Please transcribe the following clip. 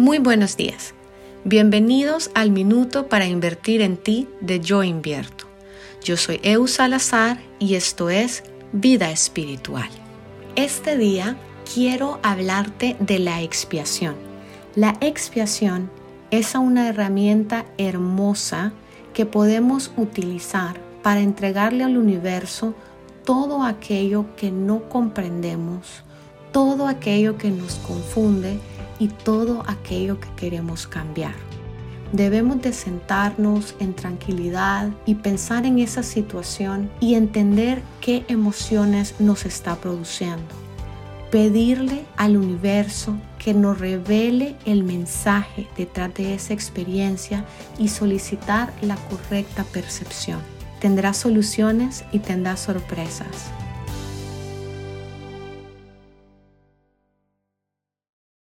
Muy buenos días. Bienvenidos al Minuto para Invertir en Ti de Yo Invierto. Yo soy Eu Salazar y esto es Vida Espiritual. Este día quiero hablarte de la expiación. La expiación es una herramienta hermosa que podemos utilizar para entregarle al universo todo aquello que no comprendemos, todo aquello que nos confunde y todo aquello que queremos cambiar. Debemos de sentarnos en tranquilidad y pensar en esa situación y entender qué emociones nos está produciendo. Pedirle al universo que nos revele el mensaje detrás de esa experiencia y solicitar la correcta percepción. Tendrás soluciones y tendrás sorpresas